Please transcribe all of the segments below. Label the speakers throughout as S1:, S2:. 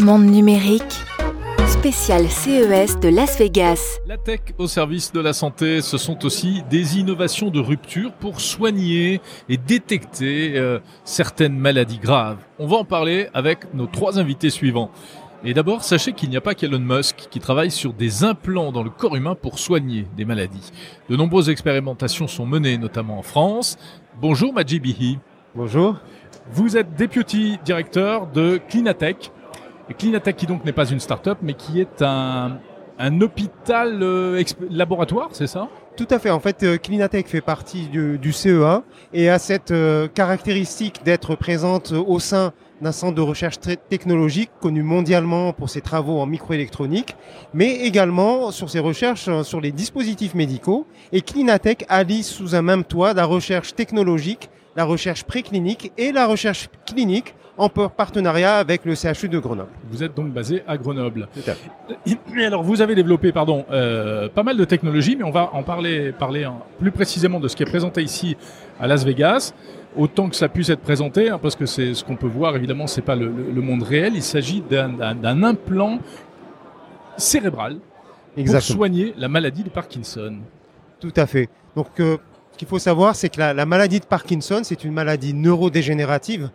S1: Monde numérique, spécial CES de Las Vegas.
S2: La tech au service de la santé, ce sont aussi des innovations de rupture pour soigner et détecter euh, certaines maladies graves. On va en parler avec nos trois invités suivants. Et d'abord, sachez qu'il n'y a pas qu'Elon Musk qui travaille sur des implants dans le corps humain pour soigner des maladies. De nombreuses expérimentations sont menées, notamment en France. Bonjour Majid Bihi.
S3: Bonjour.
S2: Vous êtes deputy directeur de Clinatech. Et Clinatech qui donc n'est pas une start-up, mais qui est un, un hôpital euh, laboratoire, c'est ça?
S3: Tout à fait. En fait, euh, Clinatech fait partie du, du CEA et a cette euh, caractéristique d'être présente au sein d'un centre de recherche très technologique connu mondialement pour ses travaux en microélectronique, mais également sur ses recherches sur les dispositifs médicaux. Et Clinatech allie sous un même toit la recherche technologique, la recherche préclinique et la recherche clinique en partenariat avec le CHU de Grenoble.
S2: Vous êtes donc basé à Grenoble. Et alors, vous avez développé, pardon, euh, pas mal de technologies, mais on va en parler, parler en- plus précisément de ce qui est présenté ici à Las Vegas, autant que ça puisse être présenté, hein, parce que c'est ce qu'on peut voir. Évidemment, c'est pas le, le- le monde réel. Il s'agit d'un- implant cérébral pour soigner la maladie de Parkinson.
S3: Tout à fait. Donc, euh, qu'il faut savoir, c'est que la, la maladie de Parkinson, c'est une maladie neurodégénérative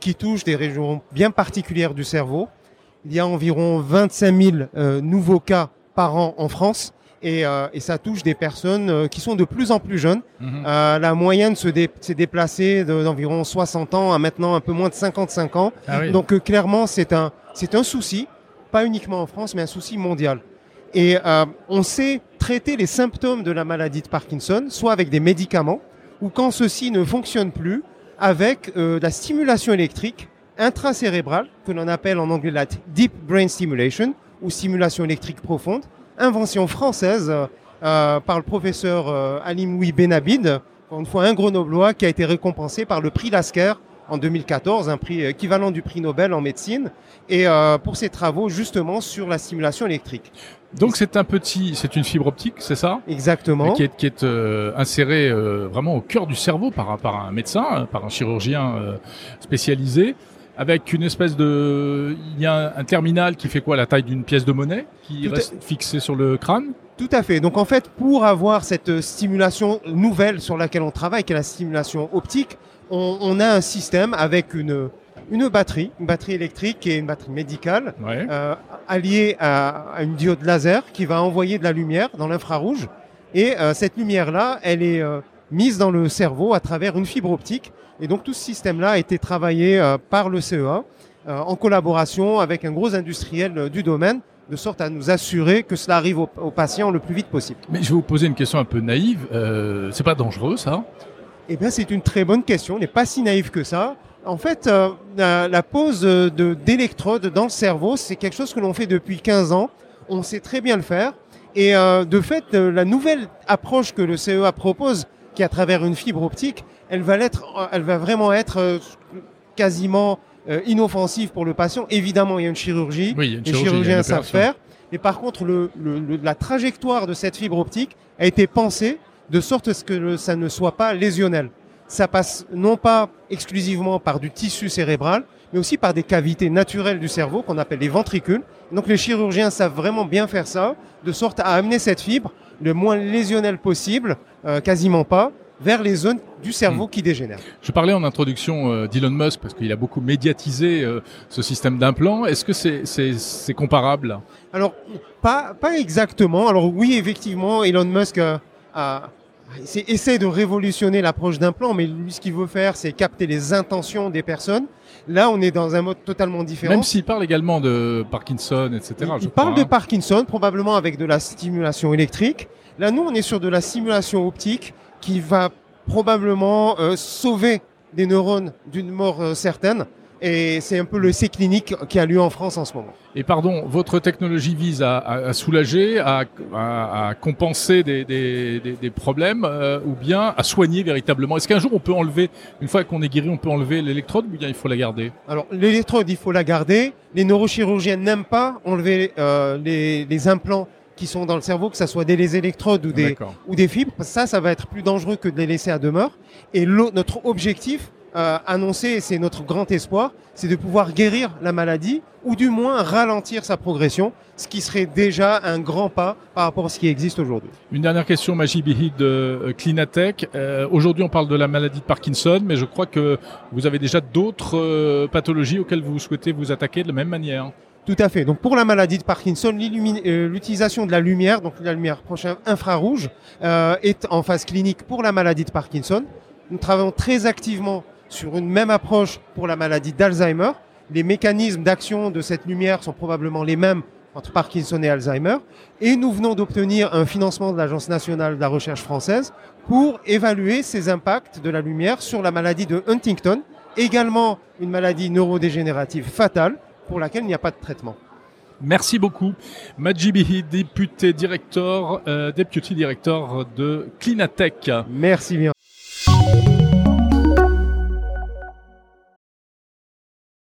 S3: qui touche des régions bien particulières du cerveau. Il y a environ 25 000 euh, nouveaux cas par an en France. Et, euh, et ça touche des personnes euh, qui sont de plus en plus jeunes.
S2: Mhm.
S3: Euh, la moyenne se dé- s'est déplacée de- d'environ 60 ans à maintenant un peu moins de 55 ans.
S2: Ah oui.
S3: Donc clairement, c'est un, c'est un souci, pas uniquement en France, mais un souci mondial. Et euh, on sait traiter les symptômes de la maladie de Parkinson, soit avec des médicaments, ou quand ceux-ci ne fonctionnent plus, avec euh, la stimulation électrique intracérébrale, que l'on appelle en anglais la deep brain stimulation, ou stimulation électrique profonde, invention française euh, par le professeur Alim Louis Benabid, une fois un grenoblois qui a été récompensé par le prix Lasker en 2014, un prix équivalent du prix Nobel en médecine, et euh, pour ses travaux justement sur la stimulation électrique.
S2: Donc c'est un petit, c'est une fibre optique, c'est ça?
S3: Exactement.
S2: qui est, qui est euh, insérée euh, vraiment au cœur du cerveau par, par un médecin, hein, par un chirurgien spécialisé, avec une espèce de... Il y a un, terminal qui fait quoi La taille d'une pièce de monnaie qui
S3: Tout à-
S2: reste fixé sur le crâne?
S3: Tout à fait. Donc en fait, pour avoir cette stimulation nouvelle sur laquelle on travaille, qui est la stimulation optique, on, on a un système avec une, une batterie, une batterie électrique et une batterie médicale,
S2: Ouais.
S3: euh, alliée à, à une diode laser qui va envoyer de la lumière dans l'infrarouge. Et euh, cette lumière-là, elle est euh, mise dans le cerveau à travers une fibre optique. Et donc tout ce système-là a été travaillé par le CEA en collaboration avec un gros industriel du domaine, de sorte à nous assurer que cela arrive aux, aux patients le plus vite possible.
S2: Mais je vais vous poser une question un peu naïve. C'est pas dangereux ça?
S3: Eh bien, c'est une très bonne question. On n'est pas si naïf que ça. En fait, euh, la, la pose de d'électrodes dans le cerveau, c'est quelque chose que l'on fait depuis 15 ans. On sait très bien le faire. Et euh, de fait, euh, la nouvelle approche que le CEA propose, qui est à travers une fibre optique, elle va, l'être, elle va vraiment être quasiment inoffensive pour le patient. Évidemment, il y a une chirurgie.
S2: Oui, il y a une
S3: Les
S2: chirurgie, une
S3: chirurgiens savent faire. Mais par contre, le, le- le- la trajectoire de cette fibre optique a été pensée de sorte à ce que ça ne soit pas lésionnel. Ça passe non pas exclusivement par du tissu cérébral, mais aussi par des cavités naturelles du cerveau qu'on appelle les ventricules. Donc les chirurgiens savent vraiment bien faire ça, de sorte à amener cette fibre le moins lésionnelle possible, euh, quasiment pas, vers les zones du
S2: Hmm.
S3: cerveau qui dégénèrent.
S2: Je parlais en introduction euh, d'Elon Musk parce qu'il a beaucoup médiatisé euh, ce système d'implant. Est-ce que c'est comparable?
S3: Alors, pas, pas exactement. Alors oui, effectivement, Elon Musk essaie de révolutionner l'approche d'implant, mais lui, ce qu'il veut faire, c'est capter les intentions des personnes. Là, on est dans un mode totalement différent.
S2: Même s'il parle également de Parkinson, etc.
S3: il,
S2: je
S3: il parle de. Parkinson, probablement avec de la stimulation électrique. Là, nous, on est sur de la stimulation optique qui va probablement euh, sauver des neurones d'une mort euh, certaine. Et c'est un peu le C clinique qui a lieu en France en ce moment.
S2: Et pardon, votre technologie vise à, à- à soulager, à, compenser des, des- des- des problèmes, euh, ou bien à soigner véritablement. Est-ce qu'un jour on peut enlever, une fois qu'on est guéri, on peut enlever l'électrode, ou bien il faut la garder?
S3: Alors, l'électrode, il faut la garder. Les neurochirurgiens n'aiment pas enlever euh, les, les implants qui sont dans le cerveau, que ce soit des les électrodes ou des, ou des fibres. Ça, ça va être plus dangereux que de les laisser à demeure. Et notre objectif, euh, annoncé, et c'est notre grand espoir, c'est de pouvoir guérir la maladie ou du moins ralentir sa progression, ce qui serait déjà un grand pas par rapport à ce qui existe aujourd'hui.
S2: Une dernière question, Majibihi de euh, Clinatech. Euh, aujourd'hui, on parle de la maladie de Parkinson, mais je crois que vous avez déjà d'autres euh, pathologies auxquelles vous souhaitez vous attaquer de la même manière.
S3: Tout à fait. Donc pour la maladie de Parkinson, l'utilisation de la lumière, donc la lumière prochaine infrarouge, est en phase clinique pour la maladie de Parkinson. Nous travaillons très activement sur une même approche pour la maladie d'Alzheimer. Les mécanismes d'action de cette lumière sont probablement les mêmes entre Parkinson et Alzheimer. Et nous venons d'obtenir un financement de l'Agence nationale de la recherche française pour évaluer ces impacts de la lumière sur la maladie de Huntington, également une maladie neurodégénérative fatale pour laquelle il n'y a pas de traitement.
S2: Merci beaucoup. Majibihi, député directeur, euh, deputy director de Clinatech.
S3: Merci bien.